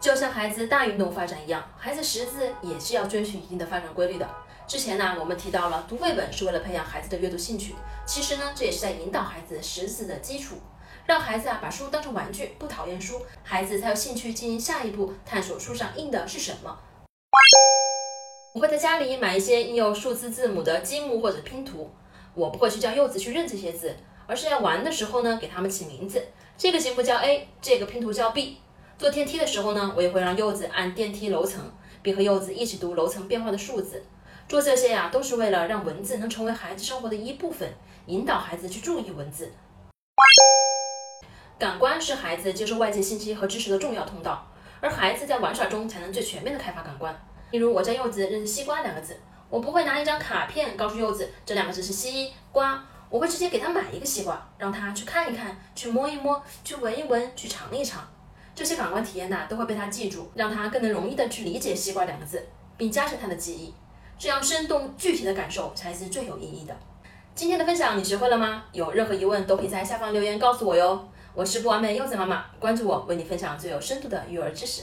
就像孩子大运动发展一样，孩子识字也是要遵循一定的发展规律的。之前呢，我们提到了读绘本是为了培养孩子的阅读兴趣，其实呢，这也是在引导孩子识字的基础，让孩子啊把书当成玩具，不讨厌书，孩子才有兴趣进行下一步探索书上印的是什么。我会在家里买一些印有数字字母的积木或者拼图，我不会去教柚子去认这些字，而是要玩的时候呢，给他们起名字。这个积木叫 A，这个拼图叫 B。坐电梯的时候呢，我也会让柚子按电梯楼层，并和柚子一起读楼层变化的数字。做这些呀，都是为了让文字能成为孩子生活的一部分，引导孩子去注意文字。感官是孩子接受外界信息和知识的重要通道，而孩子在玩耍中才能最全面的开发感官。例如，我教柚子认识西瓜两个字，我不会拿一张卡片告诉柚子这两个字是西瓜，我会直接给他买一个西瓜，让他去看一看，去摸一摸，去闻一闻，去尝一尝。这些感官体验呢，都会被他记住，让他更能容易的去理解西瓜两个字，并加深他的记忆。这样生动具体的感受才是最有意义的。今天的分享你学会了吗？有任何疑问都可以在下方留言告诉我哟。我是不完美柚子妈妈，关注我，为你分享最有深度的育儿知识。